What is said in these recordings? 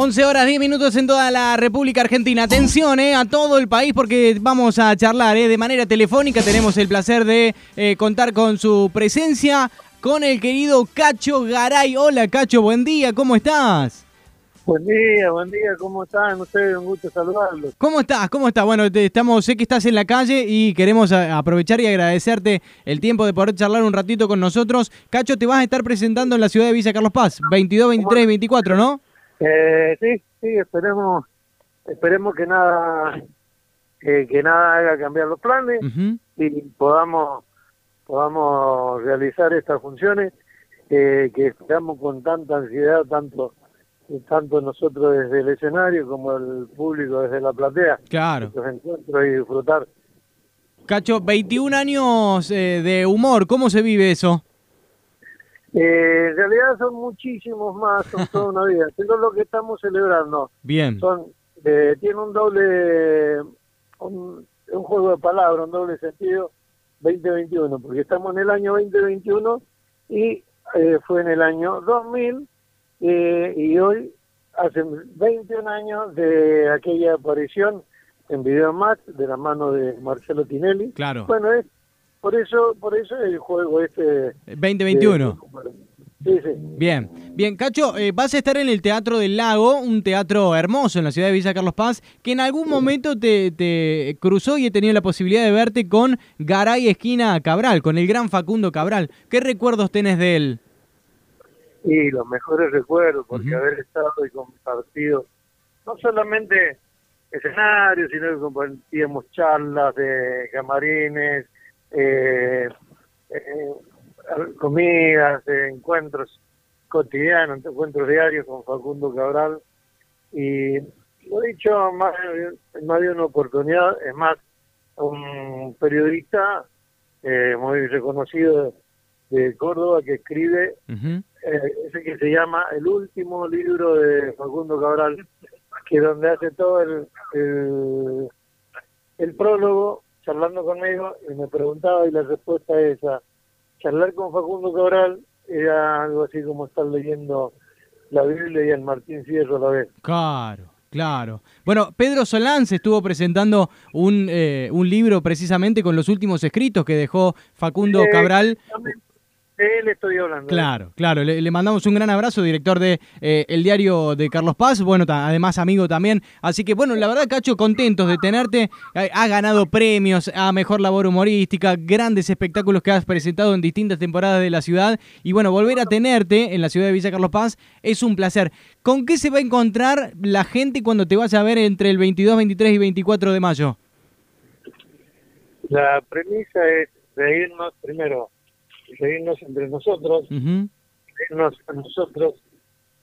11 horas 10 minutos en toda la República Argentina. Atención eh, a todo el país porque vamos a charlar eh, de manera telefónica. Tenemos el placer de eh, contar con su presencia con el querido Cacho Garay. Hola Cacho, buen día, ¿cómo estás? Buen día, buen día, ¿cómo están ustedes? Un gusto saludarlos. ¿Cómo estás? ¿Cómo estás? Bueno, te, estamos, sé que estás en la calle y queremos a- aprovechar y agradecerte el tiempo de poder charlar un ratito con nosotros. Cacho, te vas a estar presentando en la ciudad de Villa Carlos Paz, 22, 23 y 24, ¿no? Eh, sí, sí, esperemos, esperemos que nada, que, que nada haga cambiar los planes y podamos, podamos realizar estas funciones eh, que esperamos con tanta ansiedad, tanto, tanto nosotros desde el escenario como el público desde la platea, Claro. los encuentros y disfrutar. Cacho, 21 años eh, de humor, ¿cómo se vive eso? Eh, en realidad son muchísimos más, son toda una vida, pero lo que estamos celebrando Bien. son eh, tiene un doble un, un juego de palabras un doble sentido 2021 porque estamos en el año 2021 y eh, fue en el año 2000 eh, y hoy hace 21 años de aquella aparición en Video Match de la mano de Marcelo Tinelli Claro. bueno es por eso por eso el juego este 2021. sí sí Bien, bien, Cacho, eh, vas a estar en el Teatro del Lago, un teatro hermoso en la ciudad de Villa Carlos Paz, que en algún momento te, te cruzó y he tenido la posibilidad de verte con Garay Esquina Cabral, con el gran Facundo Cabral. ¿Qué recuerdos tenés de él? Y los mejores recuerdos, porque haber estado y compartido, no solamente escenarios, sino que compartíamos charlas de camarines, eh, eh, comidas, encuentros cotidianos, encuentros diarios con Facundo Cabral. Y lo he dicho más, en más de una oportunidad, es más, un periodista eh, muy reconocido de Córdoba que escribe eh, ese que se llama El último libro de Facundo Cabral, que donde hace todo el, el, el prólogo charlando conmigo y me preguntaba y la respuesta es esa. Charlar con Facundo Cabral era algo así como estar leyendo la Biblia y el Martín Fierro a la vez. Claro, claro. Bueno, Pedro Solán se estuvo presentando un, eh, un libro precisamente con los últimos escritos que dejó Facundo Eh, Cabral. también De él estoy hablando. Claro, claro. Le, le mandamos un gran abrazo, director de eh, El Diario de Carlos Paz, bueno, además amigo también. Así que, bueno, la verdad, Cacho, contentos de tenerte. Ha, ganado premios a Mejor Labor Humorística, grandes espectáculos que has presentado en distintas temporadas de la ciudad. Y bueno, volver a tenerte en la ciudad de Villa Carlos Paz es un placer. ¿Con qué se va a encontrar la gente cuando te vaya a ver entre el 22, 23 y 24 de mayo? La premisa es reírnos primero, reírnos entre nosotros, reírnos a nosotros,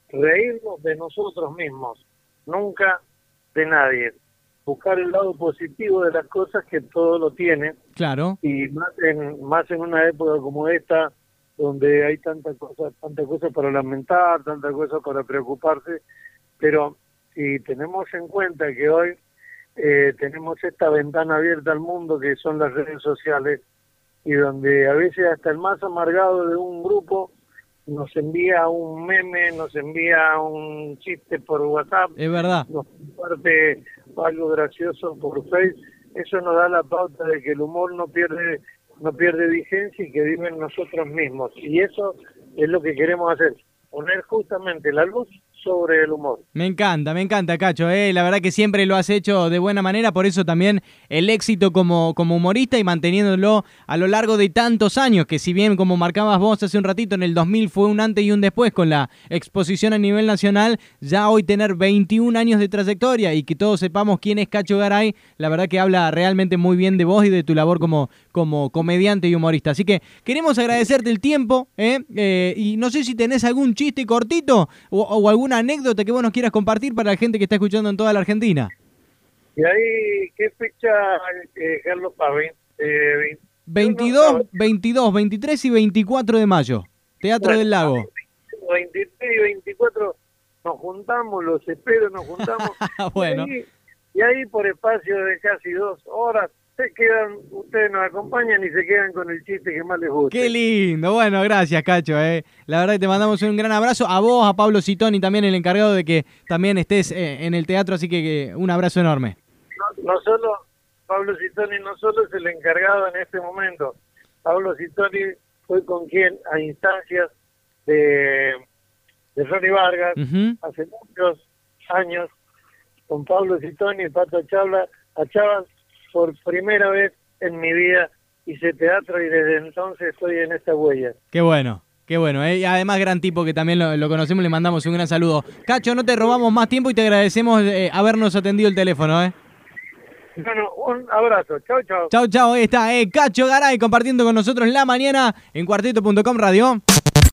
reírnos de nosotros mismos, nunca de nadie. Buscar el lado positivo de las cosas que todo lo tiene Claro. y más en más en una época como esta donde hay tanta cosa, tanta cosa para lamentar, tanta cosa para preocuparse, pero si tenemos en cuenta que hoy eh, tenemos esta ventana abierta al mundo que son las redes sociales y donde a veces hasta el más amargado de un grupo nos envía un meme, nos envía un chiste por WhatsApp, Es verdad. nos comparte algo gracioso por Facebook, eso nos da la pauta de que el humor no pierde no pierde vigencia y que vive en nosotros mismos. Y eso es lo que queremos hacer, poner justamente la luz sobre el humor. Me encanta, me encanta, Cacho. eh. La verdad que siempre lo has hecho de buena manera, por eso también el éxito como, como humorista y manteniéndolo a lo largo de tantos años, que si bien como marcabas vos hace un ratito, en el 2000 fue un antes y un después con la exposición a nivel nacional, ya hoy tener 21 años de trayectoria y que todos sepamos quién es Cacho Garay, la verdad que habla realmente muy bien de vos y de tu labor como, como comediante y humorista. Así que queremos agradecerte el tiempo ¿eh? Eh, y no sé si tenés algún chiste cortito o, o alguna anécdota que vos nos quieras compartir para la gente que está escuchando en toda la Argentina. Y ahí, ¿qué fecha, eh, Carlos Pavén? Eh, 22, 22, 23 y 24 de mayo. Teatro Bueno, del Lago. 23 y 24 nos juntamos, los espero, nos juntamos. bueno. Y ahí, y ahí por espacio de casi dos horas se quedan, ustedes nos acompañan y se quedan con el chiste que más les gusta. Qué lindo. Bueno, gracias, Cacho. Eh. La verdad que te mandamos un gran abrazo. A vos, a Pablo Citoni, también el encargado de que también estés eh, en el teatro, así que, un abrazo enorme. No, no, solo, Pablo Citoni no solo es el encargado en este momento. Pablo Citoni fue con quien a instancias de, de Ronnie Vargas, hace muchos años, con Pablo Citoni y Pato Chabla, a Chavas por primera vez en mi vida hice teatro y desde entonces estoy en esta huella. Qué bueno. Qué bueno, ¿eh? y además gran tipo que también lo, conocemos, le mandamos un gran saludo. Cacho, no te robamos más tiempo y te agradecemos eh, habernos atendido el teléfono. ¿eh? Bueno, un abrazo, chao, chao. Chao, chao, ahí está, eh, Cacho Garay compartiendo con nosotros la mañana en cuarteto.com radio.